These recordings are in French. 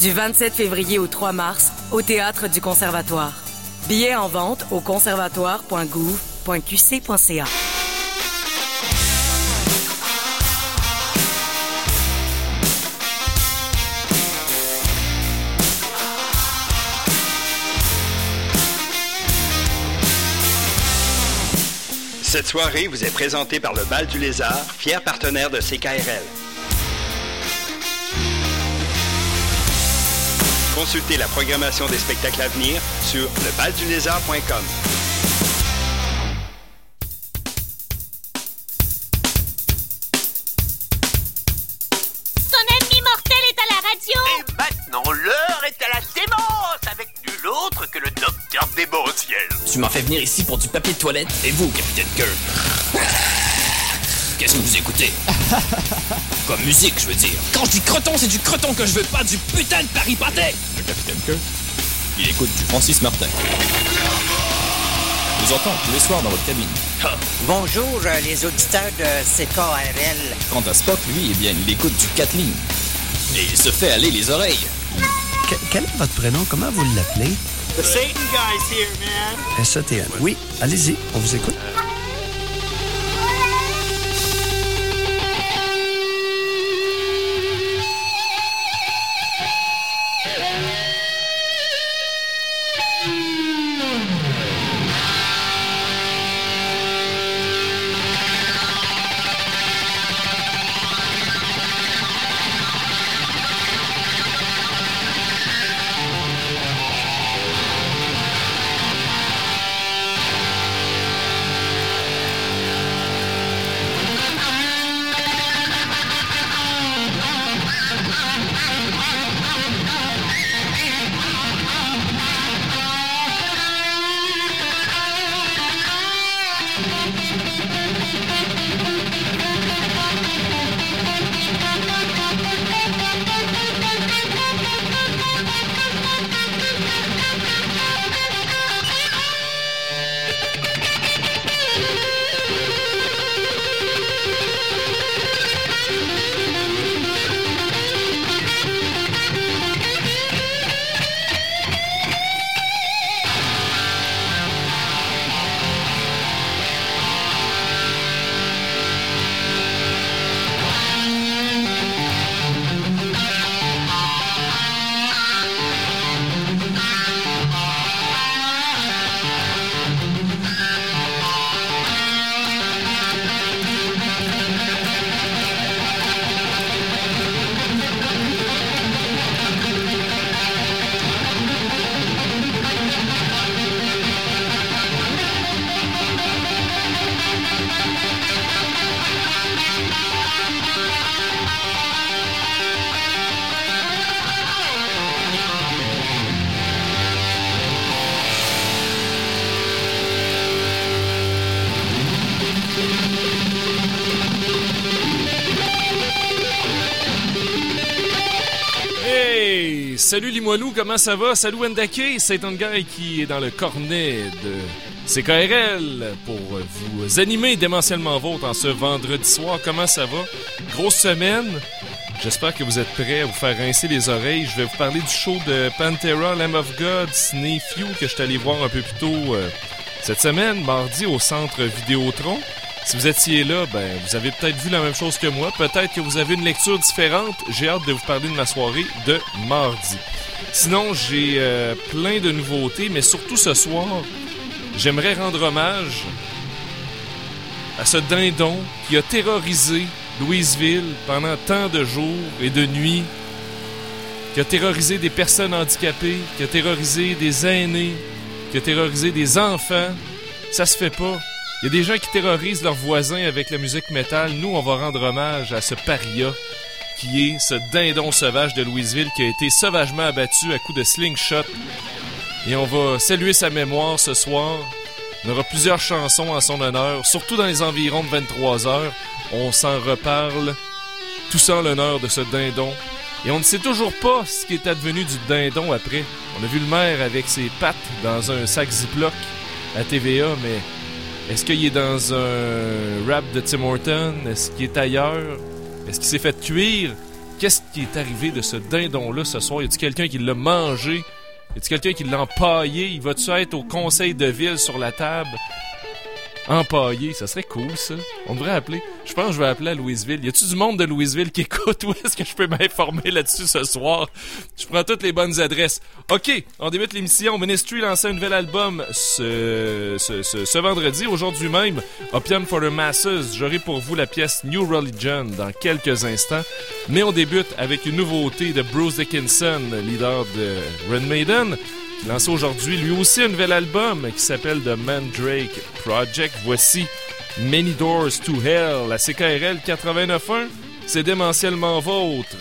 Du 27 février au 3 mars, au Théâtre du Conservatoire. Billets en vente au conservatoire.gouv.qc.ca. Cette soirée vous est présentée par le Bal du Lézard, fier partenaire de CKRL. Consultez la programmation des spectacles à venir sur lebaldulézard.com. Ton ennemi mortel est à la radio Et maintenant, l'heure est à la démence avec nul autre que le docteur démentiel. Tu m'as fait venir ici pour du papier de toilette Et vous, Capitaine Kirk? Qu'est-ce que vous écoutez? Comme musique, je veux dire. Quand je dis croton, c'est du croton que je veux, pas du putain de Paris pâté Capitaine Kirk, il écoute du Francis Martin. Je vous entends tous les soirs dans votre cabine. Bonjour, euh, les auditeurs de CKRL. Quant à Spock, lui, eh bien, il écoute du Kathleen. Et il se fait aller les oreilles. Que- quel est votre prénom? Comment vous l'appelez? The Satan guy's here, man. SATN. Oui, allez-y, on vous écoute. Salut Limoilou, comment ça va? Salut Wendake, c'est un gars qui est dans le cornet de CKRL pour vous animer démentiellement vôtre en ce vendredi soir. Comment ça va? Grosse semaine. J'espère que vous êtes prêts à vous faire rincer les oreilles. Je vais vous parler du show de Pantera, Lamb of God, Few que je suis allé voir un peu plus tôt euh, cette semaine, mardi, au centre Vidéotron. Si vous étiez là, ben, vous avez peut-être vu la même chose que moi. Peut-être que vous avez une lecture différente. J'ai hâte de vous parler de ma soirée de mardi. Sinon, j'ai euh, plein de nouveautés, mais surtout ce soir, j'aimerais rendre hommage à ce dindon qui a terrorisé Louisville pendant tant de jours et de nuits, qui a terrorisé des personnes handicapées, qui a terrorisé des aînés, qui a terrorisé des enfants. Ça se fait pas. Il y a des gens qui terrorisent leurs voisins avec la musique métal. Nous, on va rendre hommage à ce paria qui est ce dindon sauvage de Louisville qui a été sauvagement abattu à coups de slingshot. Et on va saluer sa mémoire ce soir. On aura plusieurs chansons en son honneur, surtout dans les environs de 23 heures. On s'en reparle. Tout ça en l'honneur de ce dindon. Et on ne sait toujours pas ce qui est advenu du dindon après. On a vu le maire avec ses pattes dans un sac Ziploc à TVA, mais est-ce qu'il est dans un rap de Tim Horton? Est-ce qu'il est ailleurs? Est-ce qu'il s'est fait cuire? Qu'est-ce qui est arrivé de ce dindon-là ce soir? Y a-t-il quelqu'un qui l'a mangé? Y a-t-il quelqu'un qui l'a empaillé? Il va-tu être au conseil de ville sur la table? Empaillé, ça serait cool ça. On devrait appeler. Je pense que je vais appeler à Louisville. Y a-tu du monde de Louisville qui écoute? Ou est-ce que je peux m'informer là-dessus ce soir? Je prends toutes les bonnes adresses. Ok, on débute l'émission. Ministry lance un nouvel album ce, ce, ce, ce vendredi. Aujourd'hui même, Opium for the Masses. J'aurai pour vous la pièce New Religion dans quelques instants. Mais on débute avec une nouveauté de Bruce Dickinson, leader de Run Maiden lance aujourd'hui lui aussi un nouvel album qui s'appelle The Mandrake Project. Voici Many Doors to Hell, la CKRL 89.1. C'est démentiellement vôtre.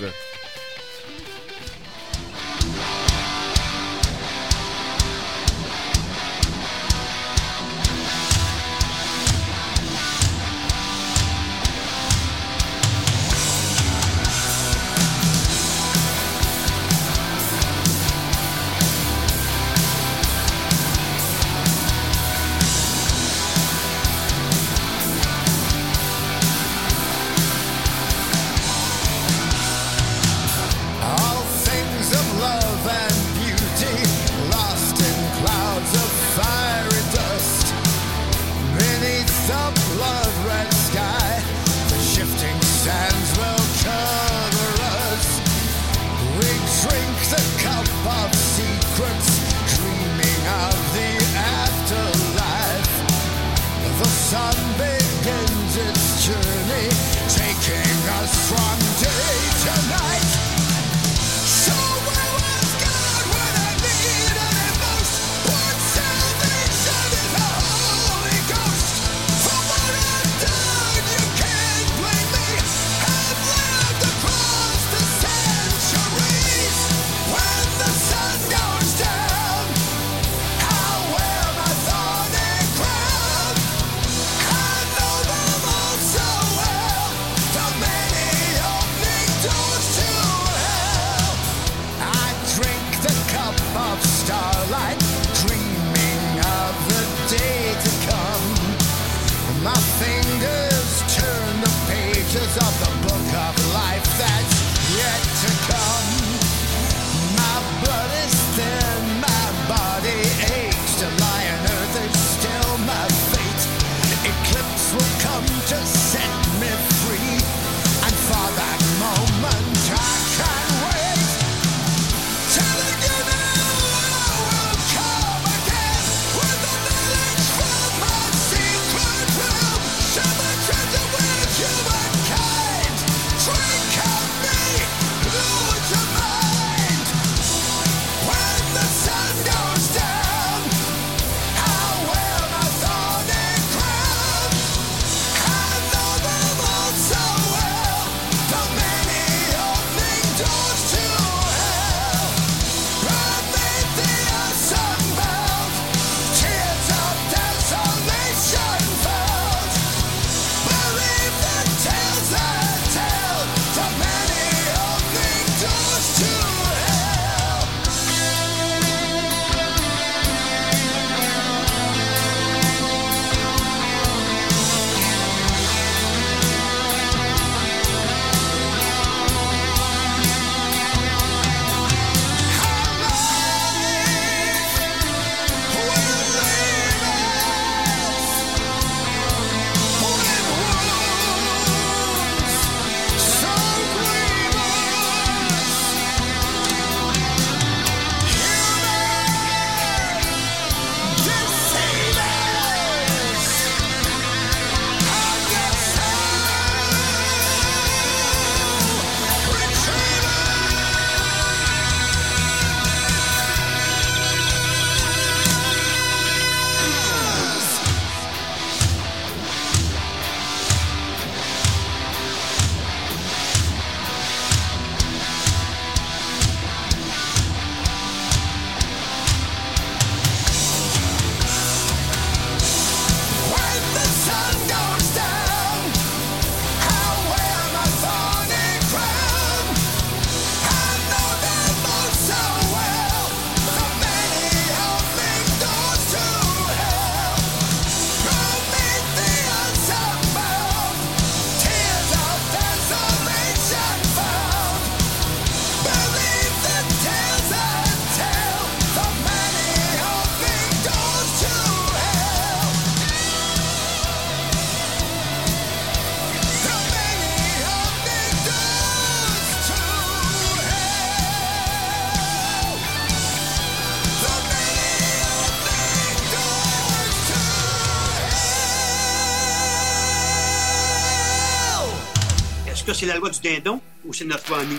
C'est la loi du dindon ou c'est notre loi à nous?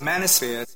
Manosphere,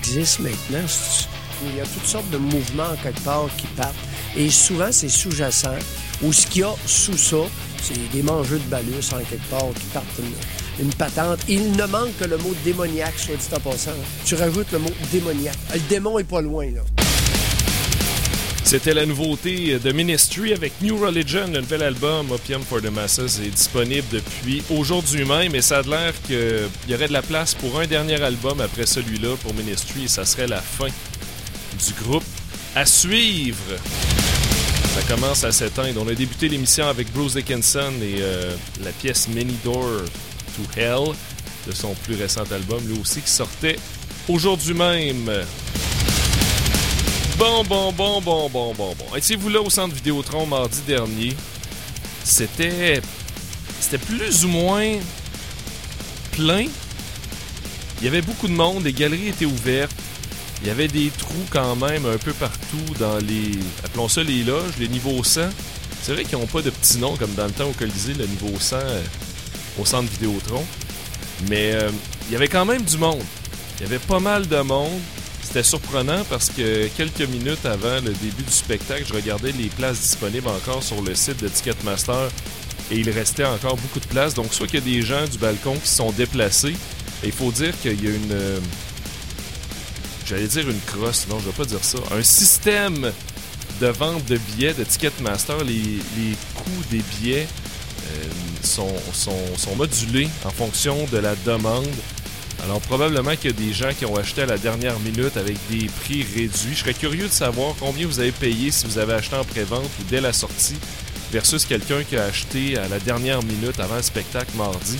qui existent maintenant, il y a toutes sortes de mouvements quelque part qui partent. Et souvent, c'est sous-jacent. Ou ce qu'il y a sous ça, c'est des mangeux de balus en quelque part qui partent une, une patente. Il ne manque que le mot démoniaque, soit dit en passant. Tu rajoutes le mot démoniaque. Le démon est pas loin, là. C'était la nouveauté de Ministry avec New Religion, le nouvel album Opium for the Masses est disponible depuis aujourd'hui même et ça a l'air qu'il y aurait de la place pour un dernier album après celui-là pour Ministry et ça serait la fin du groupe. À suivre, ça commence à s'éteindre. On a débuté l'émission avec Bruce Dickinson et euh, la pièce Many Door to Hell de son plus récent album, lui aussi, qui sortait aujourd'hui même. Bon, bon, bon, bon, bon, bon, bon. Étiez-vous là au centre Vidéotron mardi dernier? C'était. C'était plus ou moins plein. Il y avait beaucoup de monde, les galeries étaient ouvertes. Il y avait des trous quand même un peu partout dans les. Appelons ça les loges, les niveaux 100. C'est vrai qu'ils n'ont pas de petits noms comme dans le temps au Colisée, le niveau 100 euh, au centre Vidéotron. Mais euh, il y avait quand même du monde. Il y avait pas mal de monde. C'était surprenant parce que quelques minutes avant le début du spectacle, je regardais les places disponibles encore sur le site de Ticketmaster et il restait encore beaucoup de places. Donc, soit qu'il y a des gens du balcon qui sont déplacés, et il faut dire qu'il y a une. euh, J'allais dire une crosse, non, je vais pas dire ça. Un système de vente de billets de Ticketmaster, les, coûts des billets euh, sont modulés en fonction de la demande. Alors probablement qu'il y a des gens qui ont acheté à la dernière minute avec des prix réduits. Je serais curieux de savoir combien vous avez payé si vous avez acheté en pré-vente ou dès la sortie versus quelqu'un qui a acheté à la dernière minute avant le spectacle mardi.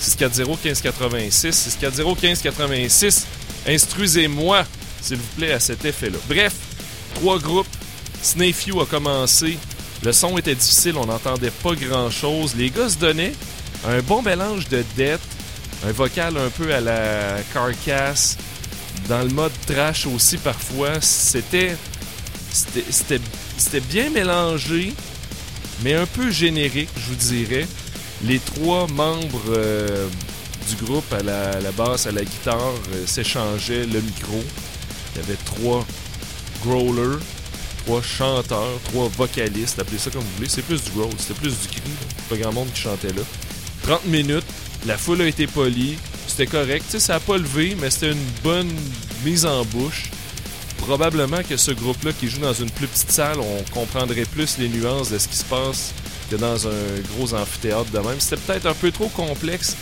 640-1586, 640-1586, instruisez-moi, s'il vous plaît, à cet effet-là. Bref, trois groupes. Snayfew a commencé. Le son était difficile, on n'entendait pas grand-chose. Les gars se donnaient un bon mélange de dette, un vocal un peu à la Carcass, dans le mode trash aussi parfois. C'était c'était- c'était bien mélangé, mais un peu générique, je vous dirais. Les trois membres euh, du groupe, à la, basse, à la guitare, euh, s'échangeaient le micro. Il y avait trois growlers, trois chanteurs, trois vocalistes, appelez ça comme vous voulez. C'est plus du growl, c'était plus du cri. Pas grand monde qui chantait là. 30 minutes, la foule a été polie, c'était correct. Tu sais, ça a pas levé, mais c'était une bonne mise en bouche. Probablement que ce groupe-là qui joue dans une plus petite salle, on comprendrait plus les nuances de ce qui se passe que dans un gros amphithéâtre de même. C'était peut-être un peu trop complexe.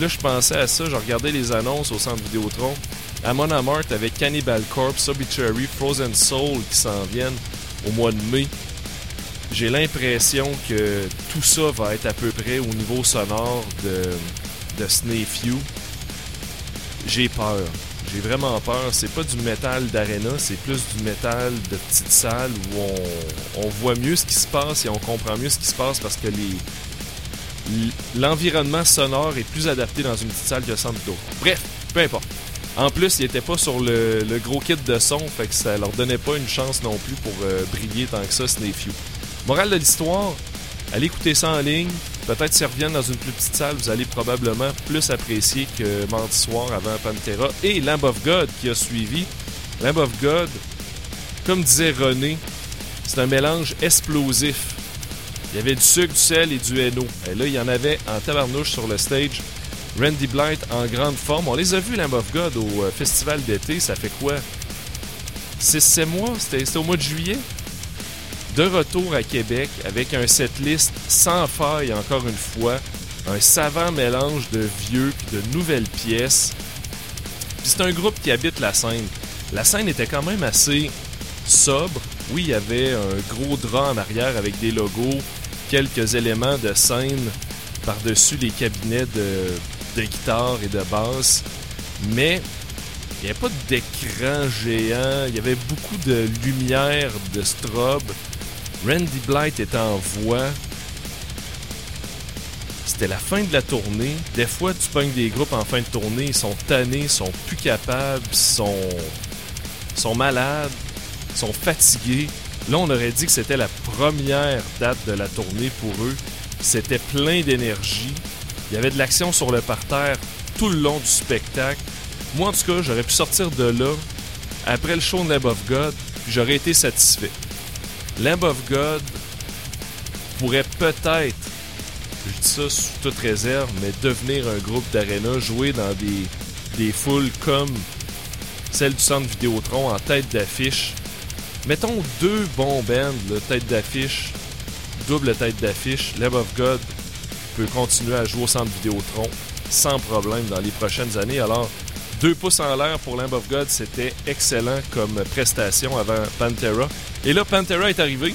Là, je pensais à ça, je regardais les annonces au centre Vidéotron. Amon Amart avec Cannibal Corpse, Obituary, Frozen Soul qui s'en viennent au mois de mai. J'ai l'impression que tout ça va être à peu près au niveau sonore de, de Snayfew. J'ai peur. J'ai vraiment peur. C'est pas du métal d'arena, c'est plus du métal de petite salle où on, on voit mieux ce qui se passe et on comprend mieux ce qui se passe parce que l'environnement sonore est plus adapté dans une petite salle que centre d'eau. Bref, peu importe. En plus, ils n'étaient pas sur le, le gros kit de son, fait que ça leur donnait pas une chance non plus pour euh, briller tant que ça, Snayfew. Morale de l'histoire, allez écouter ça en ligne. Peut-être s'ils reviennent dans une plus petite salle, vous allez probablement plus apprécier que mardi soir avant Pantera et Lamb of God qui a suivi. Lamb of God, comme disait René, c'est un mélange explosif. Il y avait du sucre, du sel et du Hainaut. Et là, il y en avait en tabarnouche sur le stage. Randy Blight en grande forme. On les a vus, Lamb of God, au euh, festival d'été. Ça fait quoi? 6-7 mois? C'était au mois de juillet? De retour à Québec avec un setlist sans faille encore une fois, un savant mélange de vieux puis de nouvelles pièces. C'est un groupe qui habite la scène. La scène était quand même assez sobre. Oui, il y avait un gros drap en arrière avec des logos, quelques éléments de scène par-dessus les cabinets de, de guitare et de basse, mais il n'y avait pas d'écran géant, il y avait beaucoup de lumière, de strobe. Randy Blight était en voix. C'était la fin de la tournée. Des fois, tu pognes des groupes en fin de tournée, ils sont tannés, sont plus capables, sont, sont malades, sont fatigués. Là, on aurait dit que c'était la première date de la tournée pour eux. C'était plein d'énergie. Il y avait de l'action sur le parterre tout le long du spectacle. Moi, en tout cas, j'aurais pu sortir de là après le show de Lamb of God, j'aurais été satisfait. Lamb of God pourrait peut-être, je dis ça sous toute réserve, mais devenir un groupe d'arena, jouer dans des, foules comme celle du centre Vidéotron en tête d'affiche. Mettons deux bons bands, là, tête d'affiche, double tête d'affiche. Lamb of God peut continuer à jouer au centre Vidéotron sans problème dans les prochaines années. Alors, Deux pouces en l'air pour Lamb of God, c'était excellent comme prestation avant Pantera. Et là, Pantera est arrivé.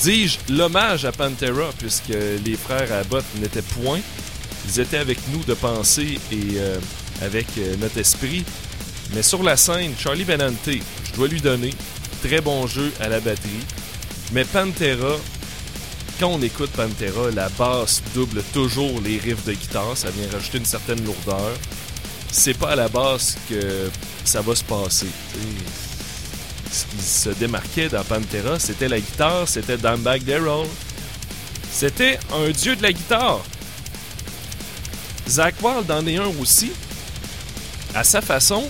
Dis-je l'hommage à Pantera, puisque les frères Abbott n'étaient point. Ils étaient avec nous de pensée et euh, avec euh, notre esprit. Mais sur la scène, Charlie Benante, je dois lui donner très bon jeu à la batterie. Mais Pantera, quand on écoute Pantera, la basse double toujours les riffs de guitare, ça vient rajouter une certaine lourdeur. C'est pas à la basse que ça va se passer. Ce qui se démarquait dans Pantera, c'était la guitare, c'était Dimebag Darrell. C'était un dieu de la guitare. Zach Wild en est un aussi, à sa façon,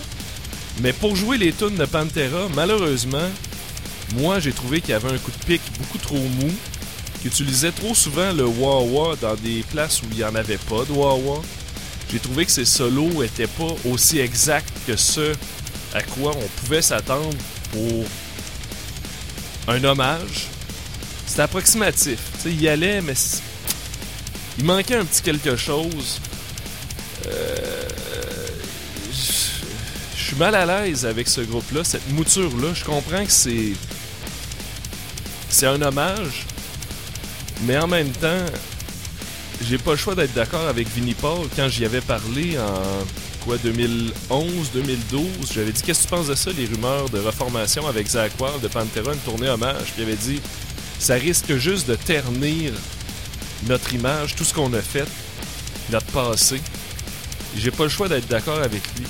mais pour jouer les tunes de Pantera, malheureusement, moi j'ai trouvé qu'il y avait un coup de pic beaucoup trop mou, qu'il utilisait trop souvent le wah-wah dans des places où il n'y en avait pas de wah-wah. J'ai trouvé que ses solos n'étaient pas aussi exacts que ce à quoi on pouvait s'attendre pour un hommage. C'était approximatif. Tu sais, il y allait, mais il manquait un petit quelque chose. Euh, je- Je suis mal à l'aise avec ce groupe-là, cette mouture-là. Je comprends que c'est. C'est un hommage, mais en même temps, j'ai pas le choix d'être d'accord avec Vinnie Paul quand j'y avais parlé en quoi 2011, 2012. J'avais dit qu'est-ce que tu penses de ça, les rumeurs de reformation avec Zach de Pantera, une tournée hommage? Puis il avait dit ça risque juste de ternir notre image, tout ce qu'on a fait, notre passé. J'ai pas le choix d'être d'accord avec lui.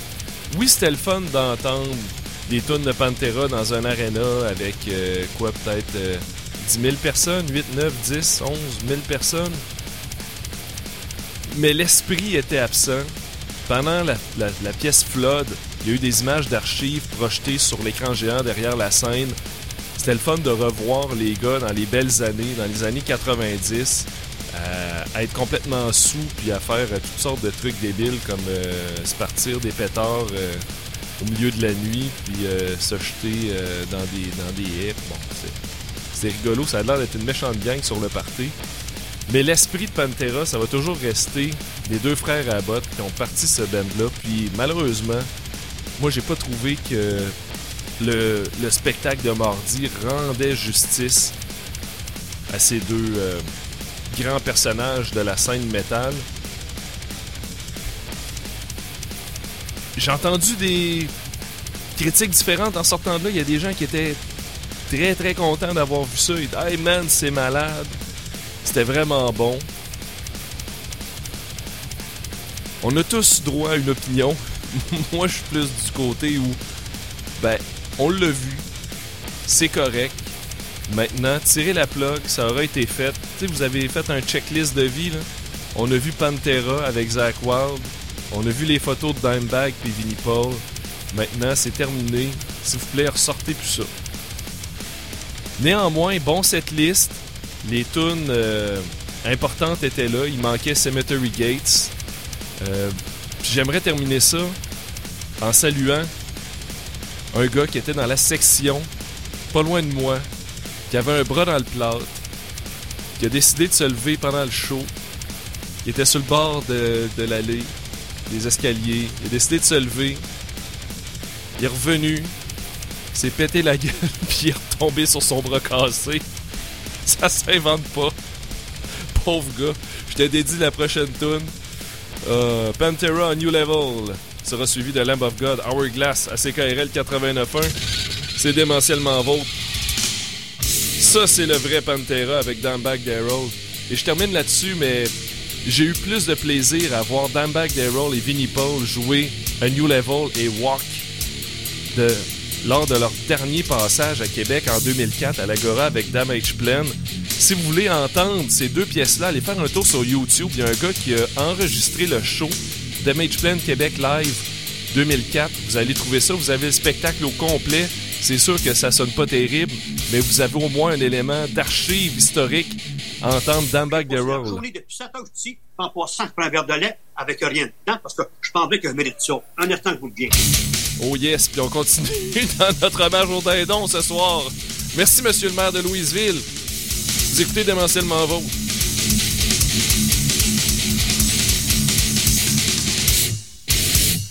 Oui, c'était le fun d'entendre des tunes de Pantera dans un arena avec euh, quoi, peut-être euh, 10 000 personnes, 8, 9, 10, 11 000 personnes. Mais l'esprit était absent. Pendant la, la- la pièce Flood, il y a eu des images d'archives projetées sur l'écran géant derrière la scène. C'était le fun de revoir les gars dans les belles années, dans les années 90, euh, à être complètement sous puis à faire euh, toutes sortes de trucs débiles comme euh, se partir des pétards au milieu de la nuit puis se jeter dans des dans des haies. Bon, c'est rigolo, ça a l'air d'être une méchante gang sur le party. Mais l'esprit de Pantera, ça va toujours rester les deux frères Abbott qui ont parti ce band-là. Puis malheureusement, moi j'ai pas trouvé que le, le spectacle de mardi rendait justice à ces deux euh, grands personnages de la scène métal. J'ai entendu des critiques différentes en sortant de là. Il y a des gens qui étaient très très contents d'avoir vu ça. Ils disaient Hey man, c'est malade. C'était vraiment bon. On a tous droit à une opinion. Moi, je suis plus du côté où, ben, on l'a vu, c'est correct. Maintenant, tirez la plug, ça aura été fait. Tu sais, vous avez fait un checklist de vie, là. On a vu Pantera avec Zach Wild. On a vu les photos de Dimebag puis Vinnie Paul. Maintenant, c'est terminé. S'il vous plaît, ressortez plus ça. Néanmoins, bon cette liste. Les tunes euh, importantes étaient là. Il manquait Cemetery Gates. Euh, J'aimerais terminer ça en saluant un gars qui était dans la section, pas loin de moi, qui avait un bras dans le plâtre, qui a décidé de se lever pendant le show. Il était sur le bord de, l'allée, des escaliers. Il a décidé de se lever. Il est revenu, s'est pété la gueule, puis il est retombé sur son bras cassé. Ça s'invente pas. Pauvre gars. Je te dédie la prochaine tune. Euh, Pantera New Level sera suivi de Lamb of God Hourglass à CKRL 89.1. C'est démentiellement vôtre. Ça, c'est le vrai Pantera avec Dimebag Darrell. Et je termine là-dessus, mais j'ai eu plus de plaisir à voir Dimebag Darrell et Vinnie Paul jouer A New Level et Walk de, lors de leur dernier passage à Québec en 2004 à l'Agora avec Damage Plan. Si vous voulez entendre ces deux pièces-là, allez faire un tour sur YouTube. Il y a un gars qui a enregistré le show Damage Plan Québec Live 2004. Vous allez trouver ça. Vous avez le spectacle au complet. C'est sûr que ça sonne pas terrible, mais vous avez au moins un élément d'archive historique à entendre Dimebag La Darrell. Journée depuis 7 heures ici, en passant, je prends un verre de lait avec rien dedans parce que je pensais que je mérite ça. Un instant que vous le dites. Oh yes, puis on continue dans notre hommage au dindon ce soir. Merci, monsieur le maire de Louisville. Vous écoutez Démentiellement Vôtre.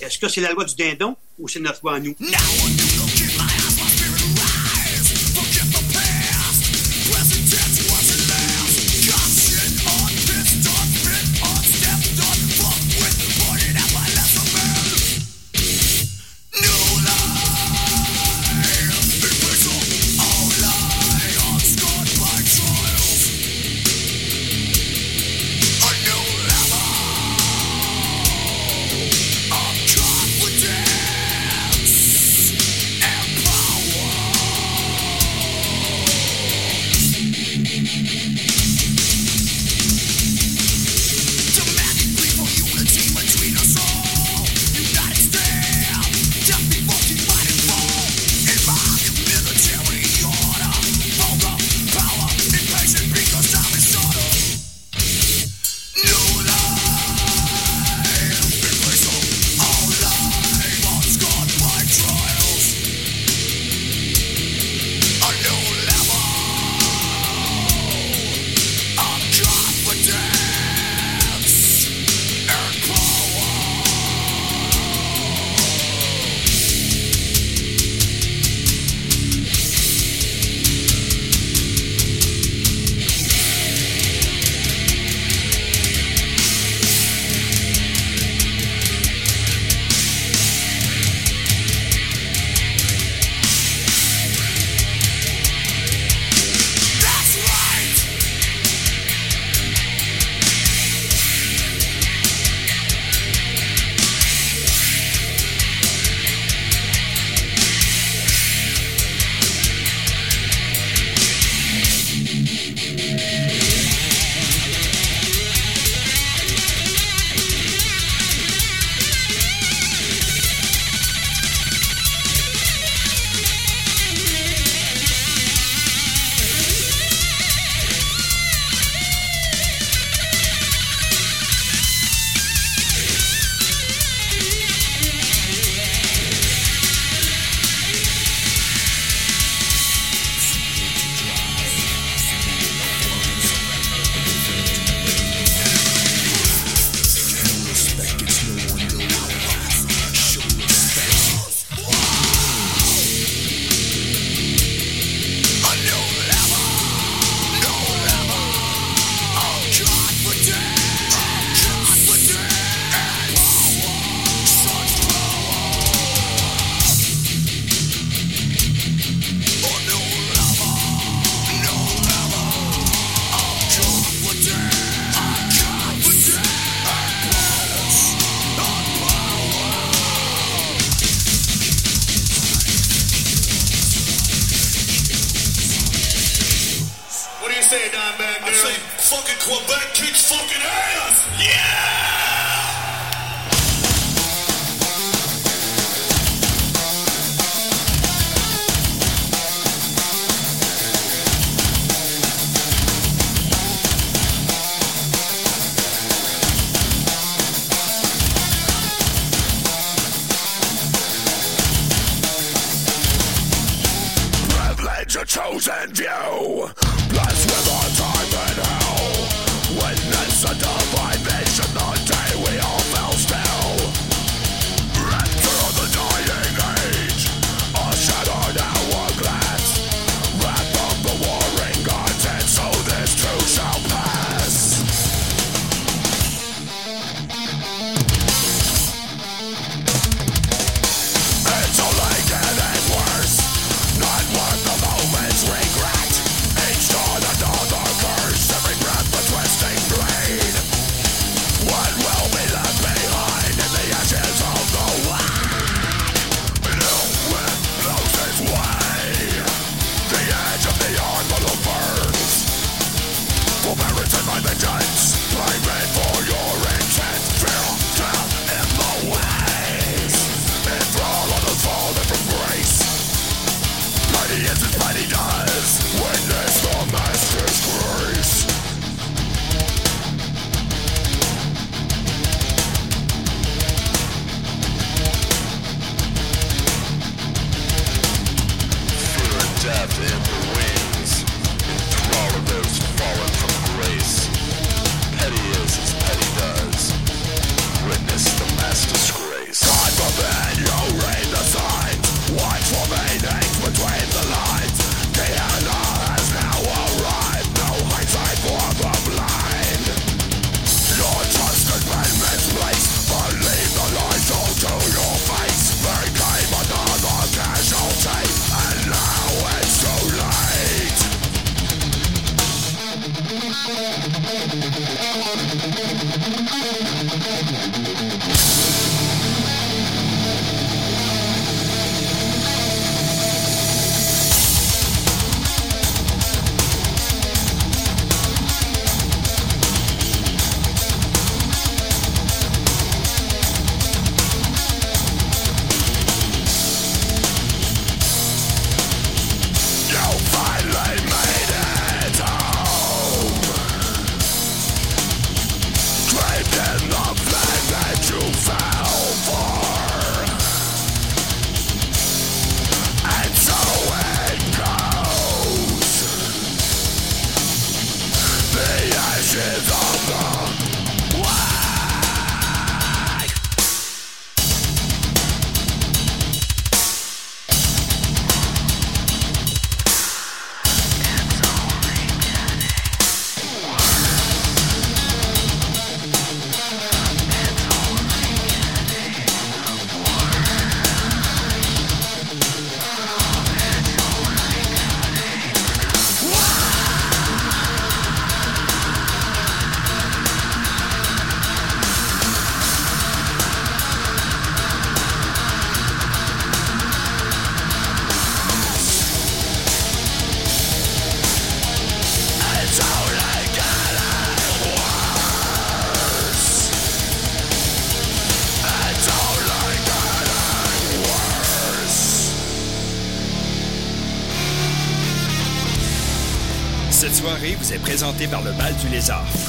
Est-ce que c'est la loi du dindon ou c'est notre loi à nous? What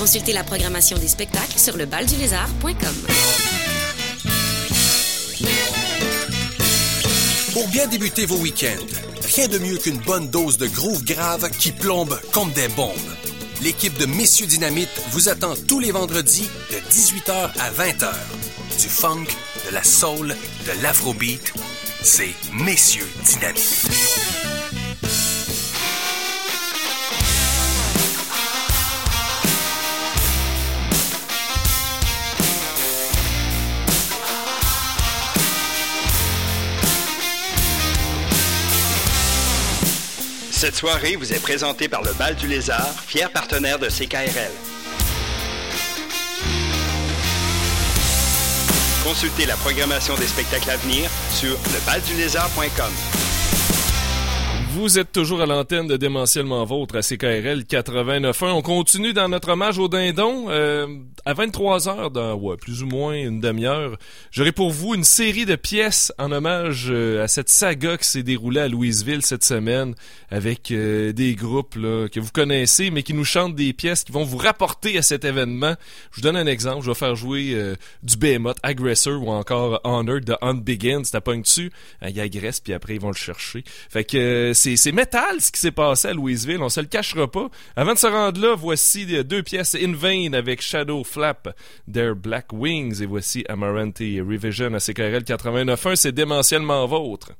Consultez la programmation des spectacles sur lebaldulézard.com. Pour bien débuter vos week-ends, rien de mieux qu'une bonne dose de groove grave qui plombe comme des bombes. L'équipe de Messieurs Dynamite vous attend tous les vendredis de 18h à 20h. Du funk, de la soul, de l'afrobeat, c'est Messieurs Dynamite. Cette soirée vous est présentée par le Bal du Lézard, fier partenaire de CKRL. Consultez la programmation des spectacles à venir sur lebaldulézard.com. Vous êtes toujours à l'antenne de Démentiellement Vôtre à CKRL 89.1. On continue dans notre hommage au dindon. Euh, à 23h, dans ouais, plus ou moins une demi-heure, j'aurai pour vous une série de pièces en hommage euh, à cette saga qui s'est déroulée à Louisville cette semaine avec euh, des groupes là, que vous connaissez mais qui nous chantent des pièces qui vont vous rapporter à cet événement. Je vous donne un exemple. Je vais faire jouer euh, du Behemoth, Aggressor ou encore Honored de Hunt Begins. T'as pas dessus, hein, il agresse puis après ils vont le chercher. Fait que c'est c'est métal ce qui s'est passé à Louisville, on se le cachera pas. Avant de se rendre là, voici deux pièces In Vain avec Shadow Flap, Their Black Wings et voici Amaranth Revision à CKRL 89.1, c'est démentiellement vôtre.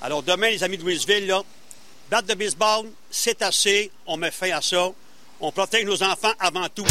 Alors demain, les amis de Louisville, là, de baseball, c'est assez, on met fin à ça. On protège nos enfants avant tout.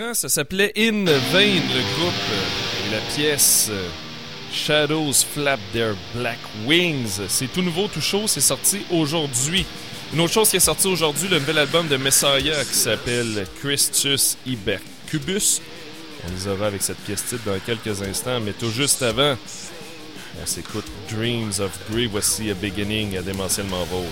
Hein? Ça s'appelait In Vain, le groupe. la pièce euh, Shadows Flap Their Black Wings. C'est tout nouveau, tout chaud, c'est sorti aujourd'hui. Une autre chose qui est sortie aujourd'hui, le nouvel album de Messiah qui s'appelle Christus Ibercubus. On les aura avec cette pièce titre dans quelques instants, mais tout juste avant, on s'écoute Dreams of Grey. Voici A Beginning à démentiellement vôtre.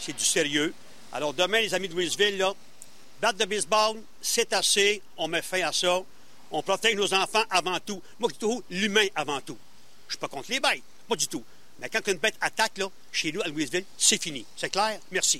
C'est du sérieux. Alors demain, les amis de Louisville, là, batte de baseball, c'est assez, on met fin à ça. On protège nos enfants avant tout. Moi, tout, l'humain avant tout. Je suis pas contre les bêtes, pas du tout. Mais quand une bête attaque, là, chez nous, à Louisville, c'est fini. C'est clair? Merci.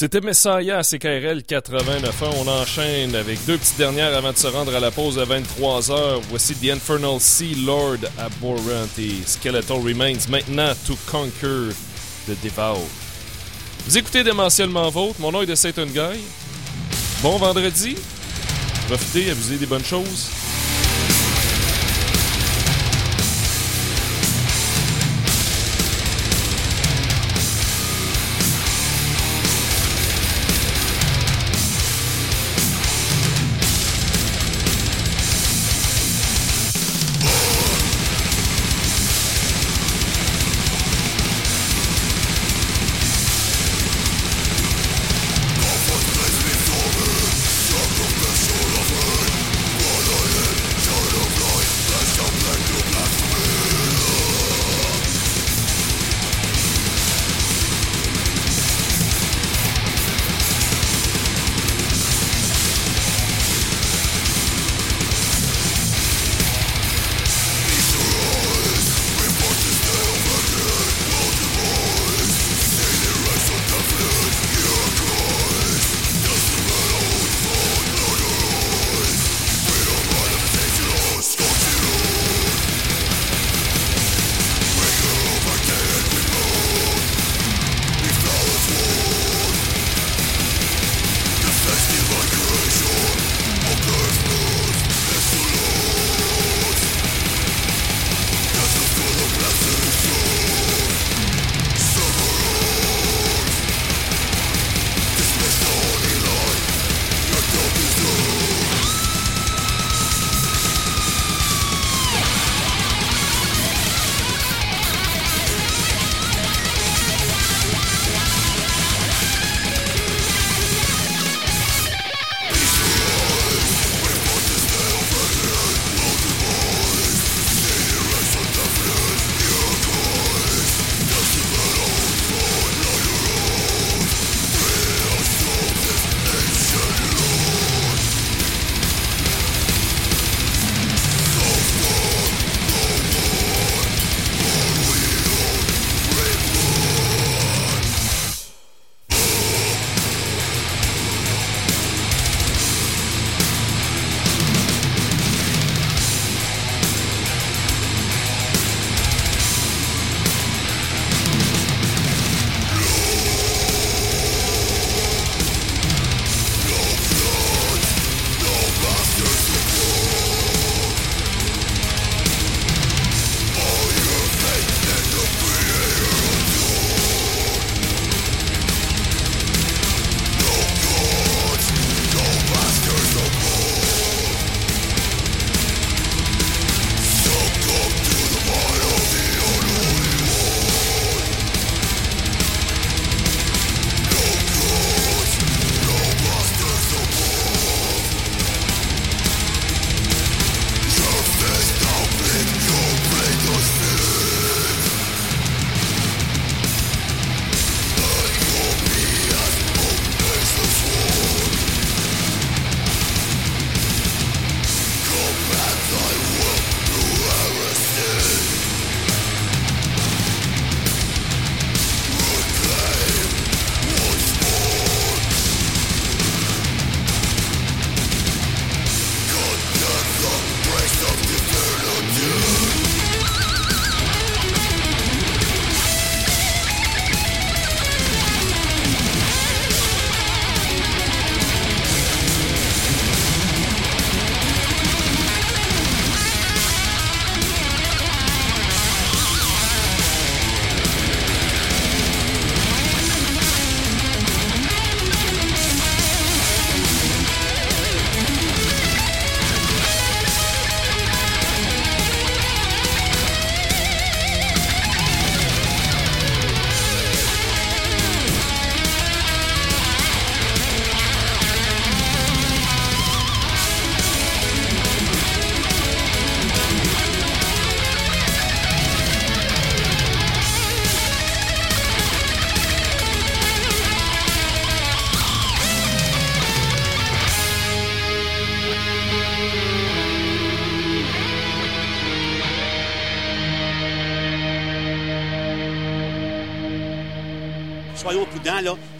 C'était Messiah CKRL 89 On enchaîne avec deux petites dernières avant de se rendre à la pause à 23h. Voici The Infernal Sea Lord Abhorrent et Skeletal Remains maintenant to conquer the Devour. Vous écoutez Démentiellement Vôtre, mon nom est de Satan Guy. Bon vendredi. Profitez, abusez des bonnes choses.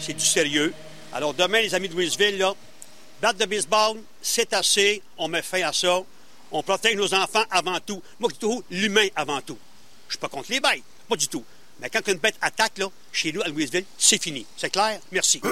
C'est du sérieux? Alors demain, les amis de Louisville, là, de baseball, c'est assez, on met fin à ça. On protège nos enfants avant tout. Moi, tout, l'humain avant tout. Je suis pas contre les bêtes, pas du tout. Mais quand une bête attaque, là, chez nous, à Louisville, c'est fini. C'est clair? Merci.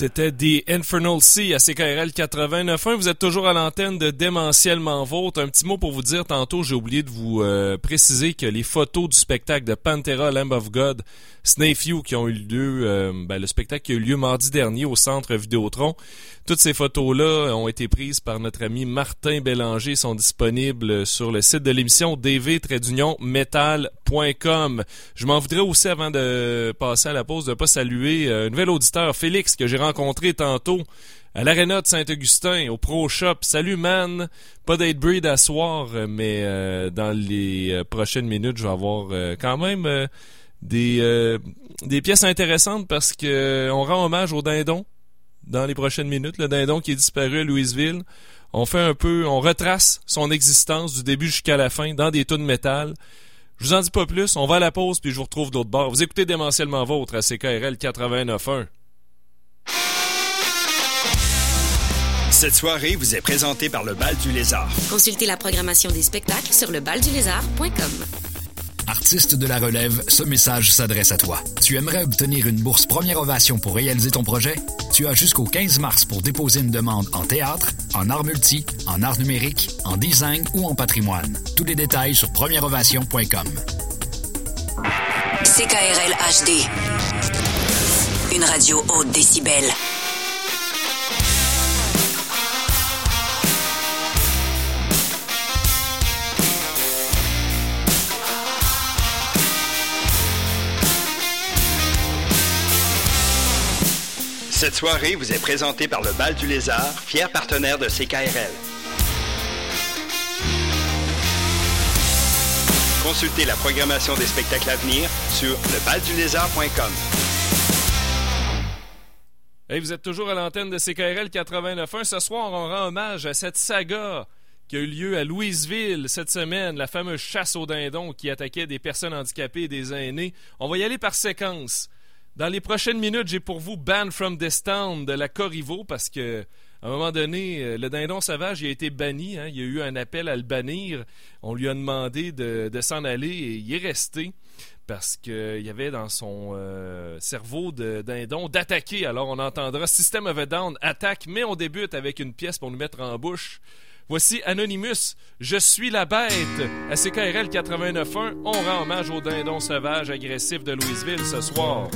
C'était The Infernal Sea à CKRL 89.1. Vous êtes toujours à l'antenne de Démentiellement Vôtre. Un petit mot pour vous dire, tantôt j'ai oublié de vous euh, préciser que les photos du spectacle de Pantera Lamb of God, Snafu qui ont eu lieu, euh, ben, le spectacle qui a eu lieu mardi dernier au centre Vidéotron. Toutes ces photos-là ont été prises par notre ami Martin Bélanger, sont disponibles sur le site de l'émission dv-metal.com. Je m'en voudrais aussi avant de passer à la pause de pas saluer euh, un nouvel auditeur, Félix, que j'ai rencontré tantôt à l'Arena de Saint-Augustin, au Pro Shop. Salut, man! Pas d'Hate Breed à soir, mais euh, dans les euh, prochaines minutes, je vais avoir quand même des, pièces intéressantes parce que euh, on rend hommage au dindon dans les prochaines minutes. Le dindon qui est disparu à Louisville. On fait un peu, on retrace son existence du début jusqu'à la fin dans des tonnes de métal. Je vous en dis pas plus, on va à la pause puis je vous retrouve d'autre bord. Vous écoutez démentiellement vôtre à CKRL 89.1. Cette soirée vous est présentée par le Bal du Lézard. Consultez la programmation des spectacles sur lebaldulézard.com. Artiste de la relève, ce message s'adresse à toi. Tu aimerais obtenir une bourse première ovation pour réaliser ton projet? Tu as jusqu'au 15 mars pour déposer une demande en théâtre, en art multi, en art numérique, en design ou en patrimoine. Tous les détails sur premièreovation.com. CKRL HD. Une radio haute décibel. Cette soirée vous est présentée par le Bal du Lézard, fier partenaire de CKRL. Consultez la programmation des spectacles à venir sur lebaldulézard.com. Vous êtes toujours à l'antenne de CKRL 89.1. Ce soir, on rend hommage à cette saga qui a eu lieu à Louisville cette semaine, la fameuse chasse aux dindons qui attaquait des personnes handicapées et des aînés. On va y aller par séquence. Dans les prochaines minutes, j'ai pour vous Ban from this town de la Corriveau parce que à un moment donné, euh, le dindon sauvage il a été banni. hein. Il y a eu un appel à le bannir. On lui a demandé de, s'en aller et il est resté parce qu'il y avait dans son euh, cerveau de dindon d'attaquer. Alors on entendra System of a Down attaque, mais on débute avec une pièce pour nous mettre en bouche. Voici Anonymous, Je suis la bête. À CKRL 89.1, on rend hommage au dindon sauvage agressif de Louisville ce soir.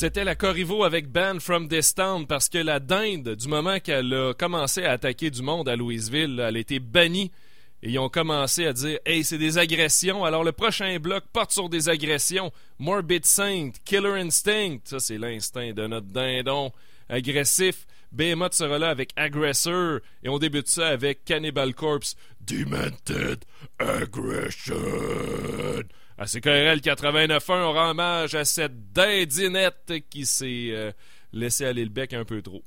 C'était la Corriveau avec Ban from Town parce que la dinde, du moment qu'elle a commencé à attaquer du monde à Louisville, elle a été bannie. Et ils ont commencé à dire Hey, c'est des agressions. Alors le prochain bloc porte sur des agressions. Morbid Saint, Killer Instinct. Ça, c'est l'instinct de notre dindon agressif. Behemoth sera là avec Aggressor. Et on débute ça avec Cannibal Corpse. Demented Aggression. À CKRL 89.1, on rend hommage à cette dindinette qui s'est euh, laissé aller le bec un peu trop.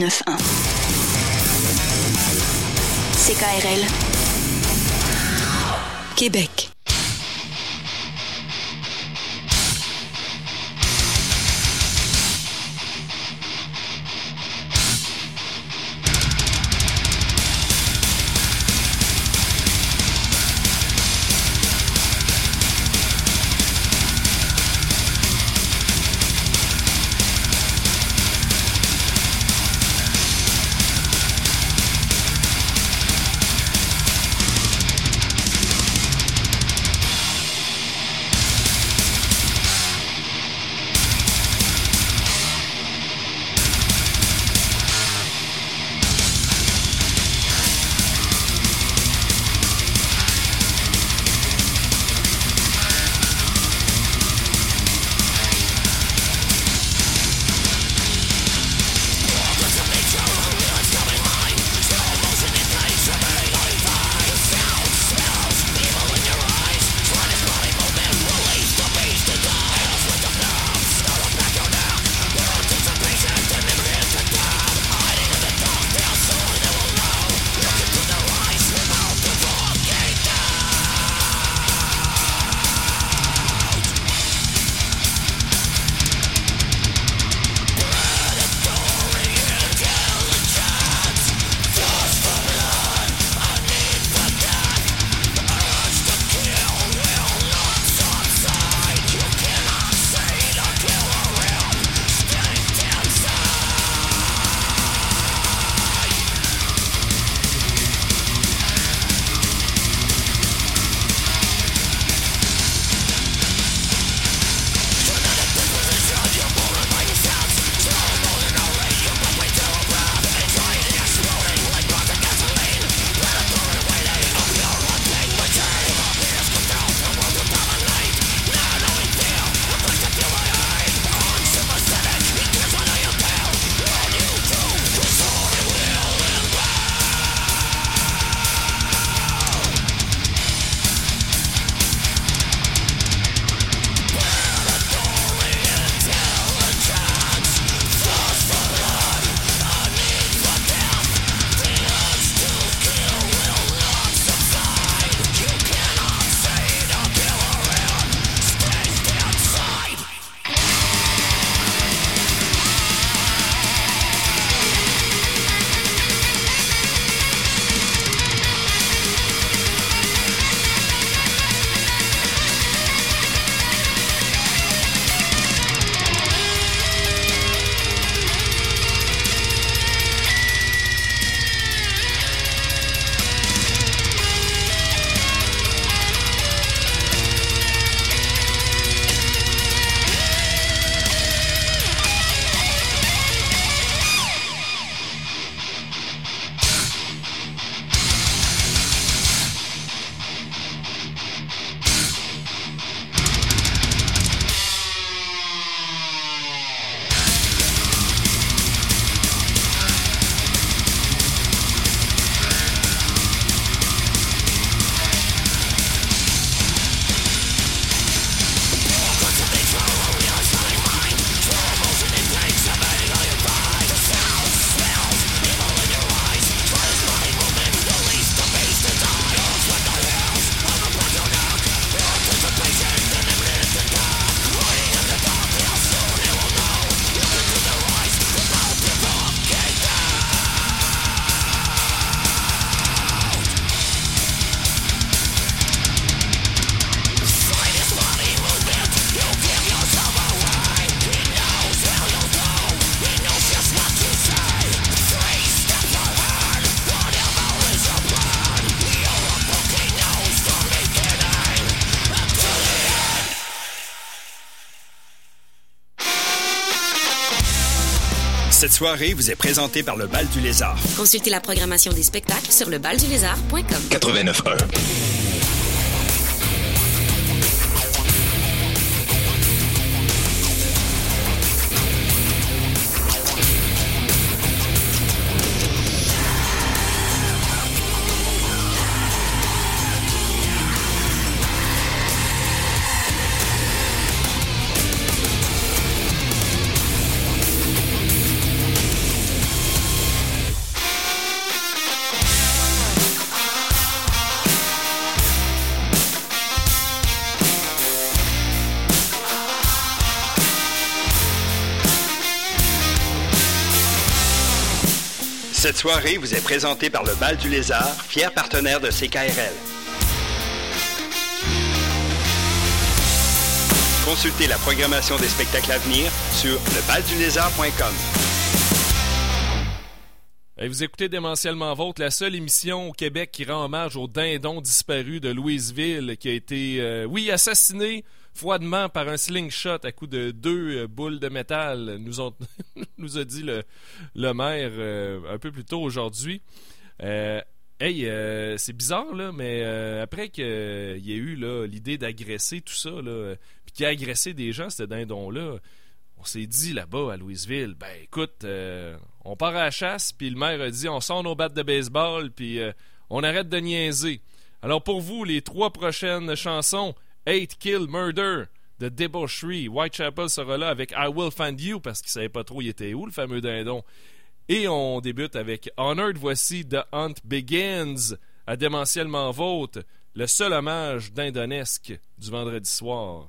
89.1. CKRL. Cette soirée vous est présentée par le Bal du Lézard. Consultez la programmation des spectacles sur lebaldulézard.com. 89.1. soirée vous est présentée par le Bal du Lézard, fier partenaire de CKRL. Consultez la programmation des spectacles à venir sur lebaldulézard.com. Hey, vous écoutez Démentiellement Vôtre, la seule émission au Québec qui rend hommage au dindon disparu de Louisville qui a été, euh, oui, assassiné froidement par un slingshot à coup de deux euh, boules de métal, nous, ont, a dit le, maire euh, un peu plus tôt aujourd'hui. Euh, hey, c'est bizarre, là, mais après qu'il y ait eu l'idée d'agresser tout ça, puis qu'il a agressé des gens, ce dindon-là, on s'est dit là-bas à Louisville, ben écoute, on part à la chasse, puis le maire a dit on sort nos battes de baseball, puis on arrête de niaiser. Alors pour vous, les trois prochaines chansons, Hate, Kill, Murder de Debauchery, Whitechapel sera là avec I Will Find You, parce qu'il savait pas trop il était où, le fameux dindon. Et on débute avec Honored, voici The Hunt Begins, à Démentiellement Vôtre, le seul hommage d'indonesque du vendredi soir.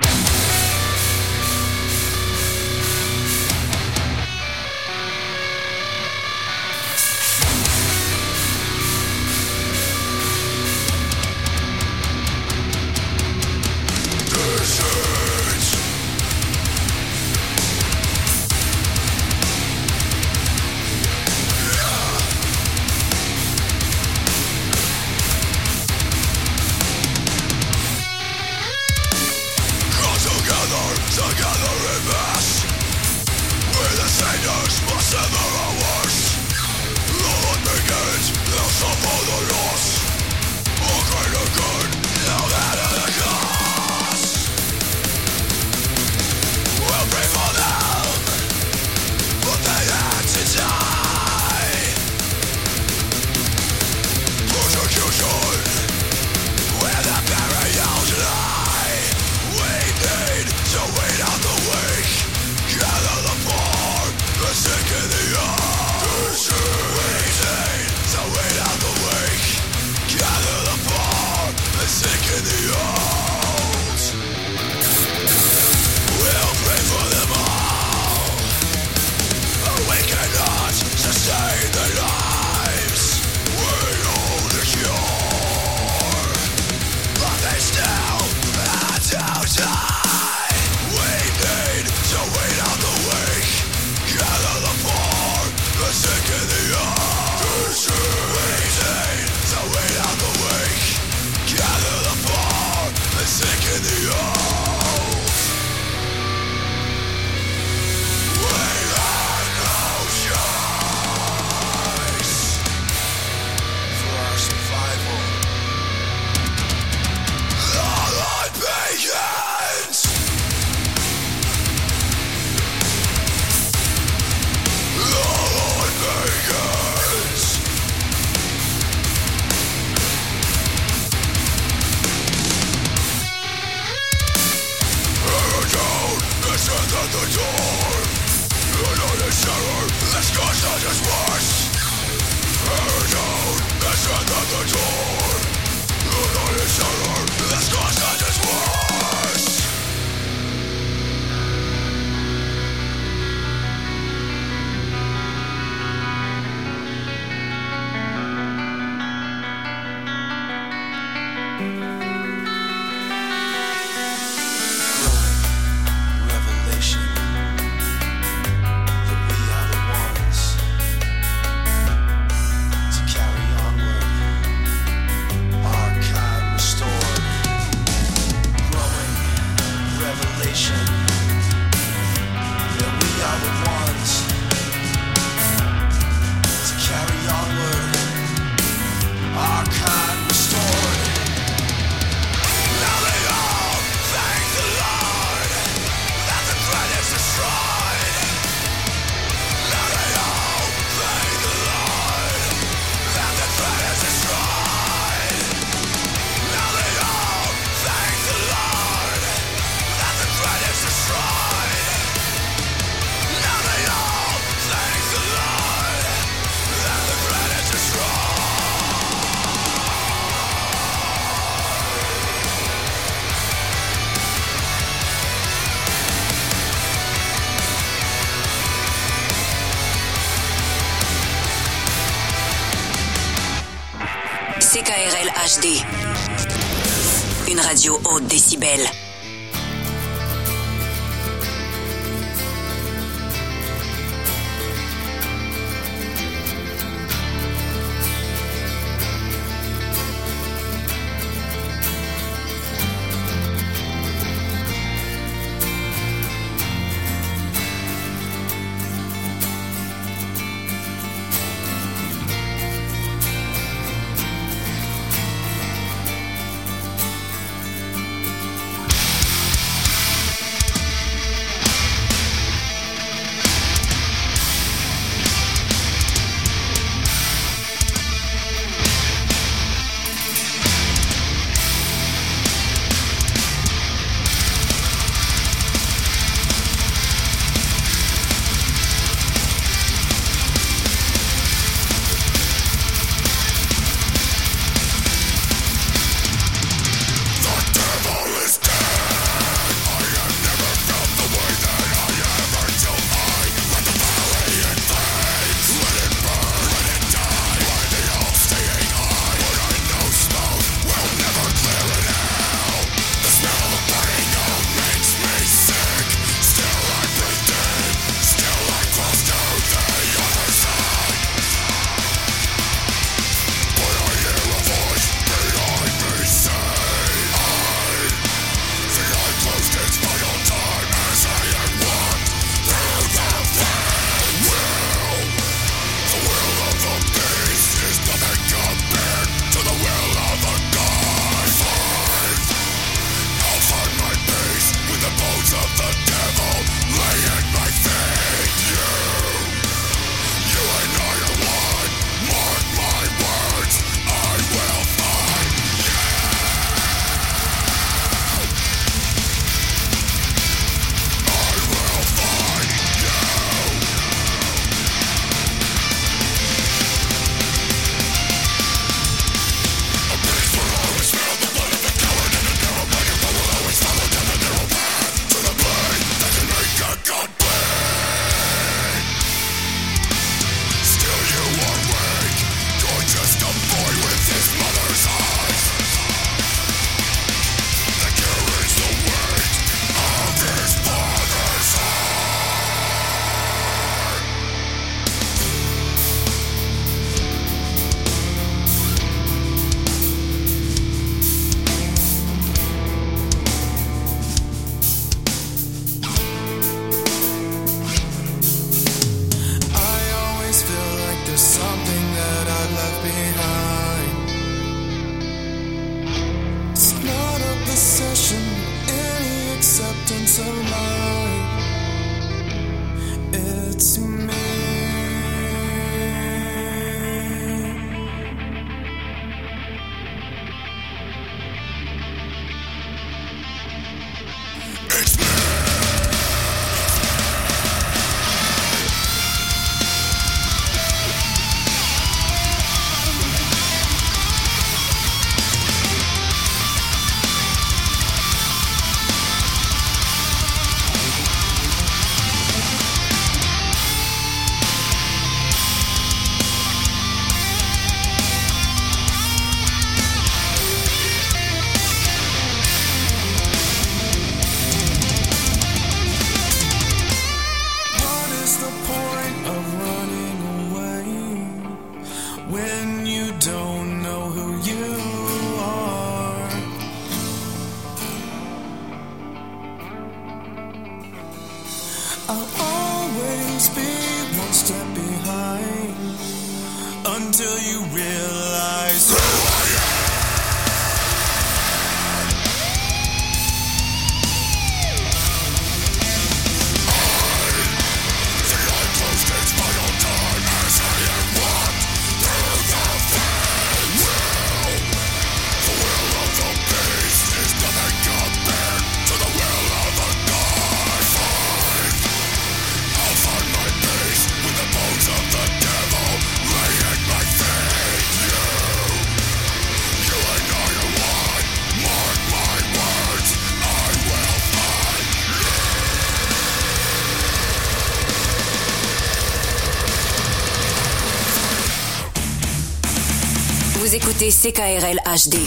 CKRL HD.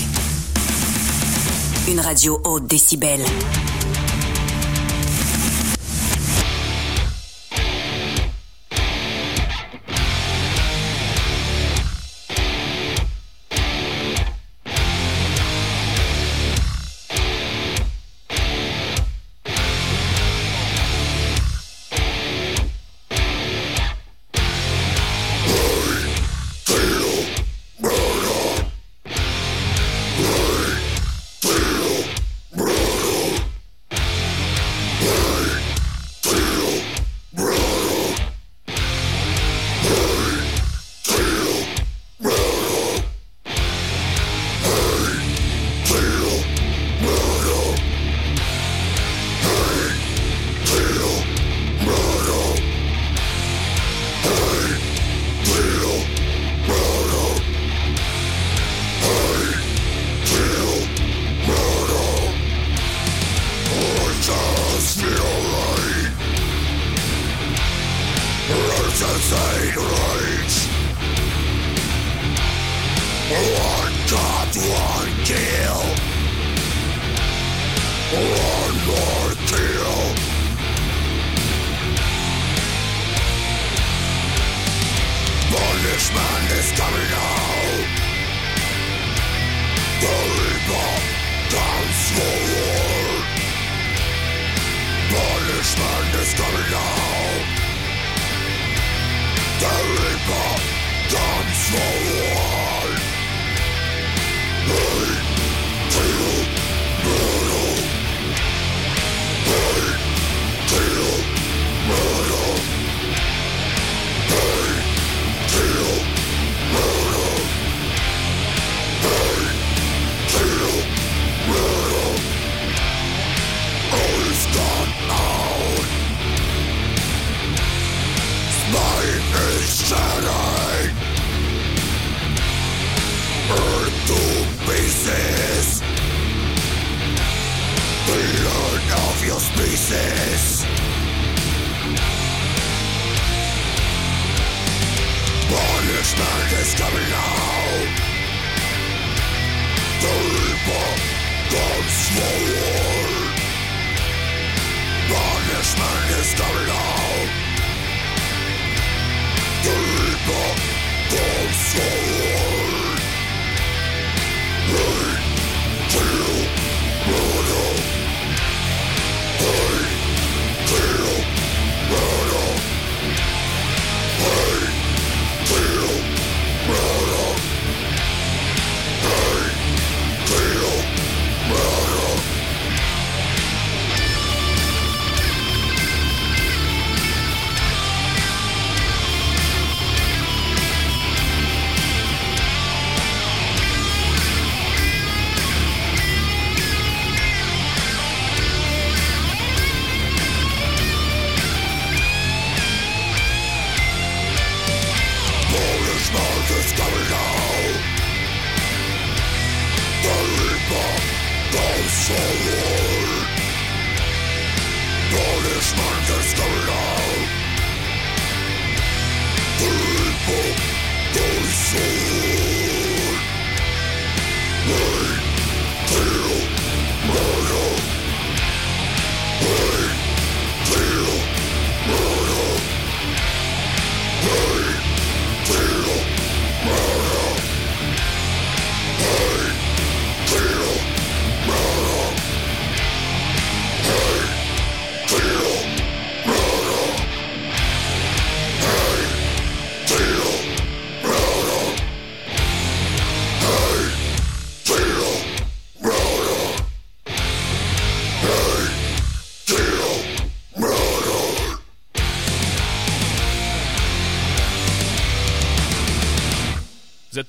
Une radio haute décibel.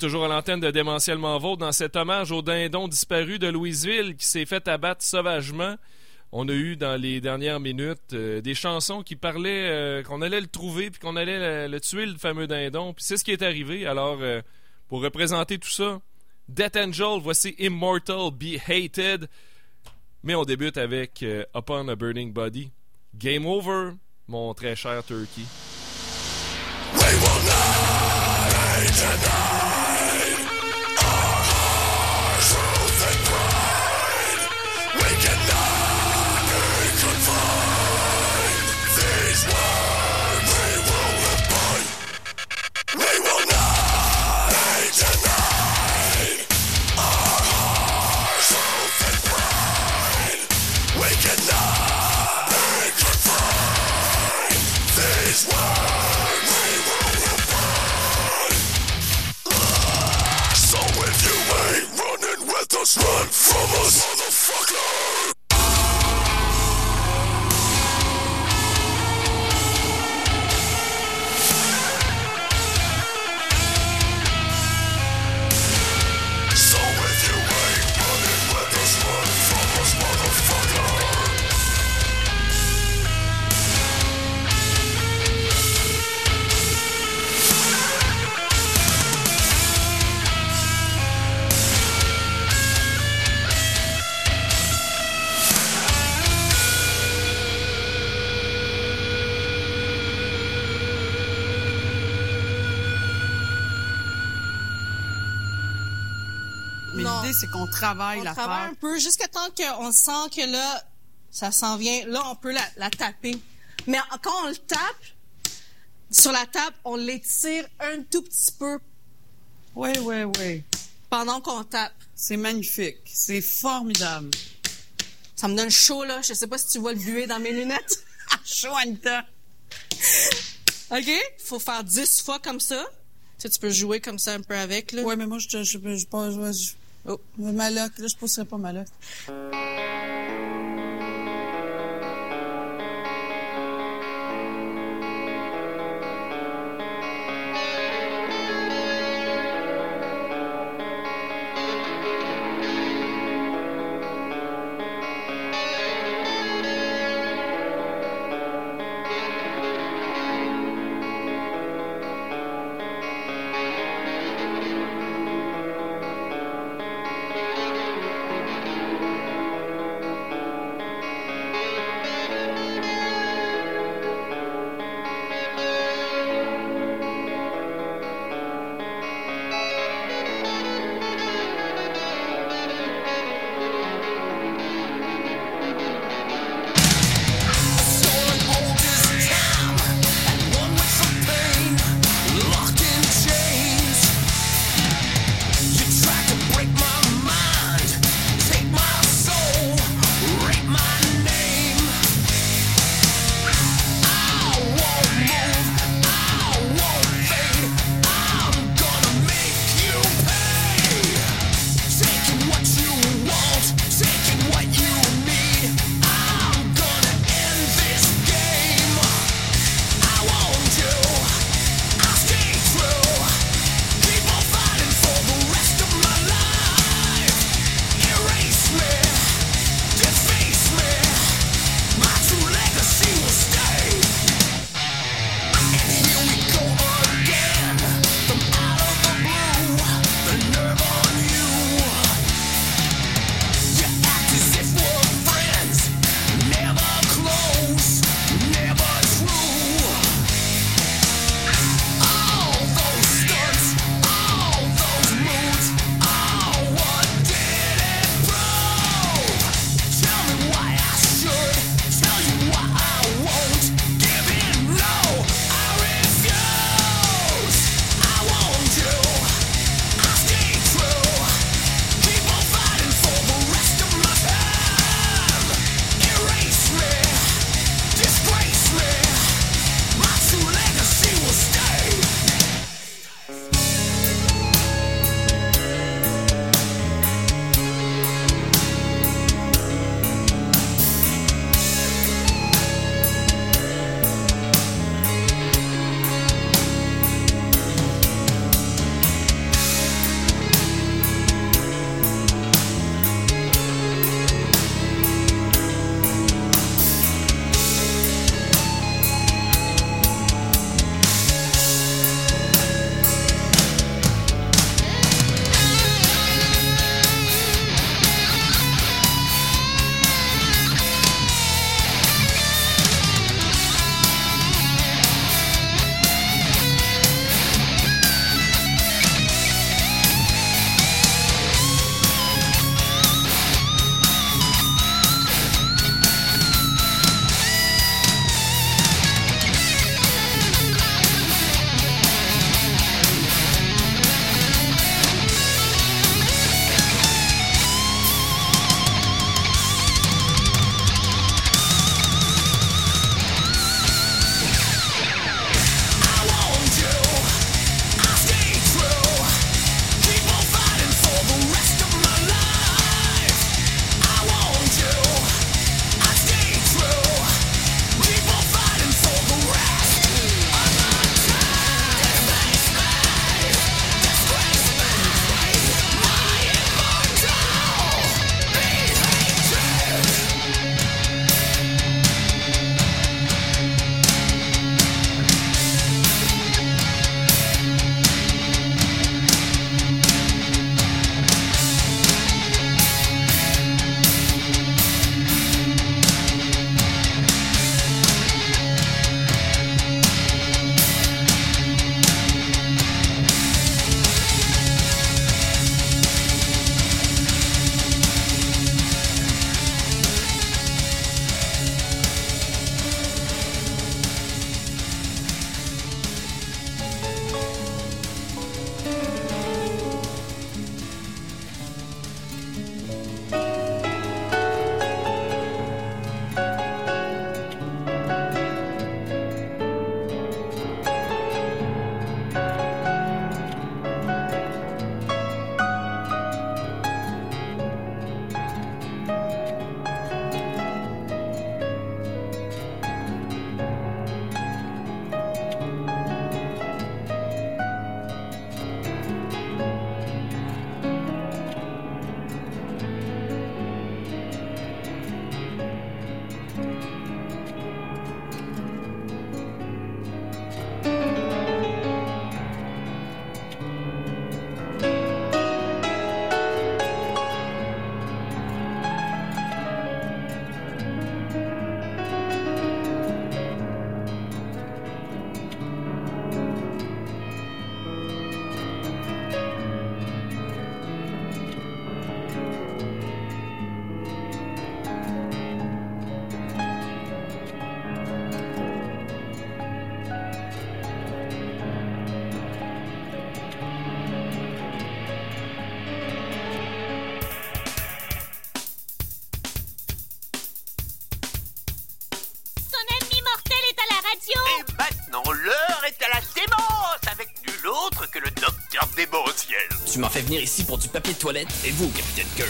Toujours à l'antenne de Démentiellement Vôtre dans cet hommage au dindon disparu de Louisville qui s'est fait abattre sauvagement. On a eu dans les dernières minutes euh, des chansons qui parlaient euh, qu'on allait le trouver puis qu'on allait le, tuer, le fameux dindon. Puis c'est ce qui est arrivé. Alors, euh, pour représenter tout ça, Death Angel, voici Immortal Be Hated. Mais on débute avec Upon a Burning Body. Game over, mon très cher Turkey. We will not us run from us, motherfucker. C'est qu'on travaille on la travaille un peu jusqu'à temps qu'on sent que là, ça s'en vient. Là, on peut la, la taper. Mais quand on le tape, sur la table, on l'étire un tout petit peu. Oui, oui, oui. Pendant qu'on tape. C'est magnifique. C'est formidable. Ça me donne chaud, là. Je sais pas si tu vois le buée dans mes lunettes. chaud, Anita. OK? Faut faire 10 fois comme ça. Tu sais, tu peux jouer comme ça un peu avec, là. Ouais, mais moi, je, je, je, je, je, je, oh. ma loc, là, je pousserai pas ma venir ici pour du papier de toilette et vous, Capitaine Kirk.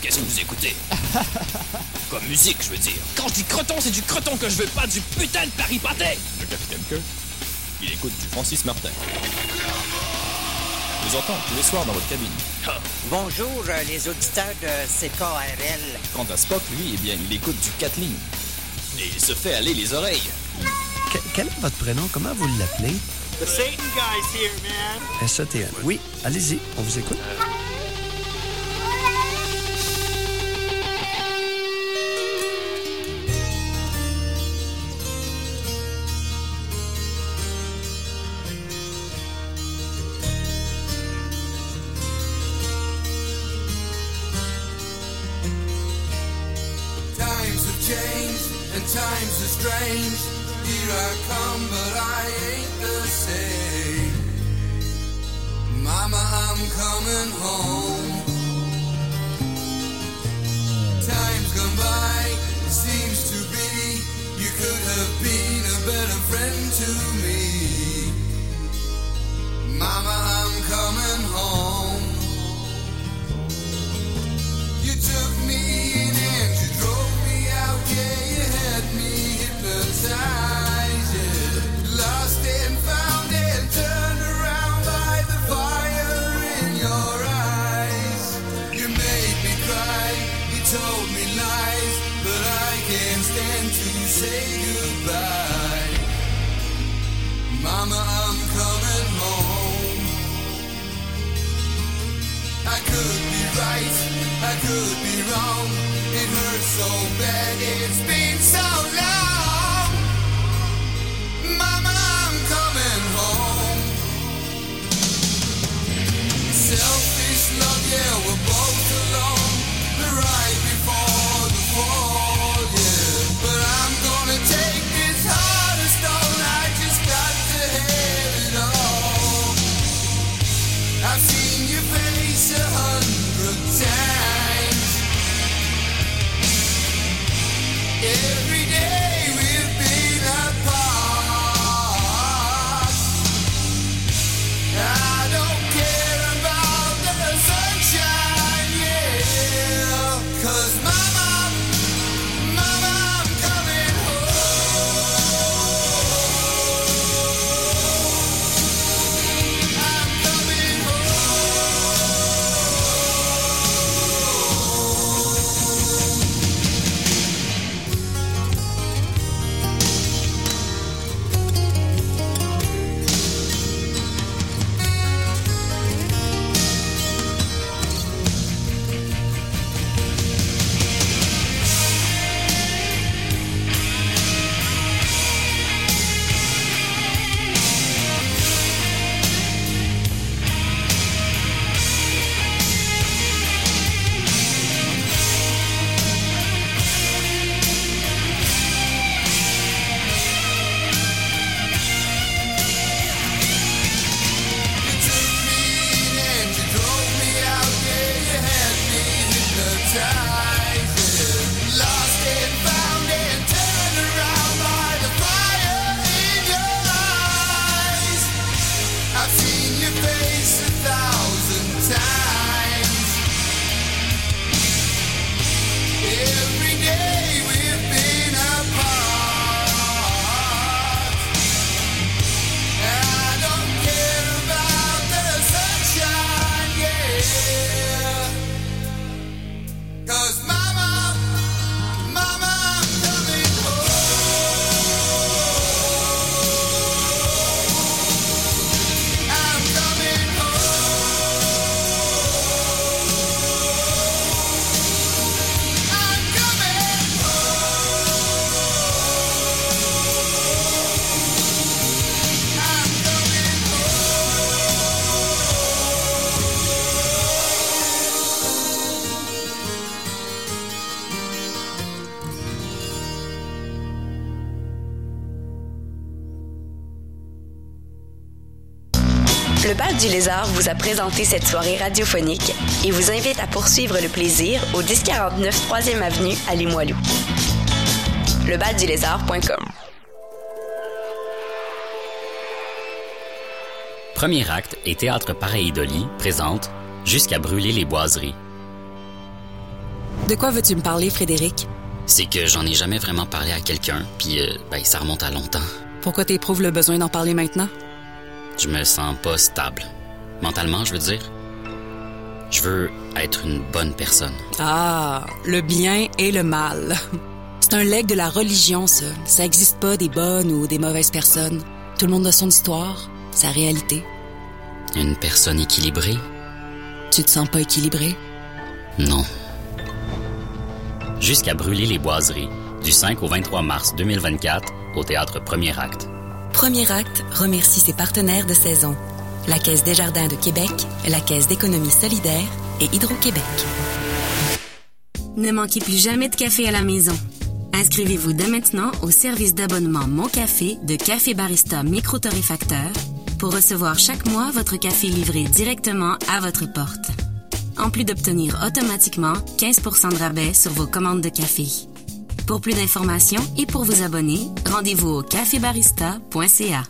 Qu'est-ce que vous écoutez? Comme musique, je veux dire. Quand je dis croton, c'est du croton que je veux, pas du putain de Paris pâté Le Capitaine Kirk, il écoute du Francis Martin. Je vous entend tous les soirs dans votre cabine. Bonjour, euh, les auditeurs de CKRL. Quant à Spock, lui, eh bien, il écoute du Kathleen. Et il se fait aller les oreilles. Que- quel est votre prénom? Comment vous l'appelez? Satan guy's here, man. Oui, allez-y, on vous écoute. Du Lézard vous a présenté cette soirée radiophonique et vous invite à poursuivre le plaisir au 1049 3e Avenue à Limoilou. Lebaldulézard.com Premier acte et Théâtre Pareidolie présente Jusqu'à brûler les boiseries. De quoi veux-tu me parler, Frédéric? C'est que j'en ai jamais vraiment parlé à quelqu'un, puis euh, ben, ça remonte à longtemps. Pourquoi t'éprouves le besoin d'en parler maintenant? Je me sens pas stable. Mentalement, je veux dire. Je veux être une bonne personne. Ah, le bien et le mal. C'est un legs de la religion, ça. Ça existe pas des bonnes ou des mauvaises personnes. Tout le monde a son histoire, sa réalité. Une personne équilibrée? Tu te sens pas équilibré? Non. Jusqu'à brûler les boiseries, du 5 au 23 mars 2024, au théâtre Premier Acte. Premier acte remercie ses partenaires de saison. La Caisse des Jardins de Québec, la Caisse d'économie solidaire et Hydro-Québec. Ne manquez plus jamais de café à la maison. Inscrivez-vous dès maintenant au service d'abonnement Mon Café de Café Barista Micro-Torréfacteur pour recevoir chaque mois votre café livré directement à votre porte. En plus d'obtenir automatiquement 15 de rabais sur vos commandes de café. Pour plus d'informations et pour vous abonner, rendez-vous au cafébarista.ca.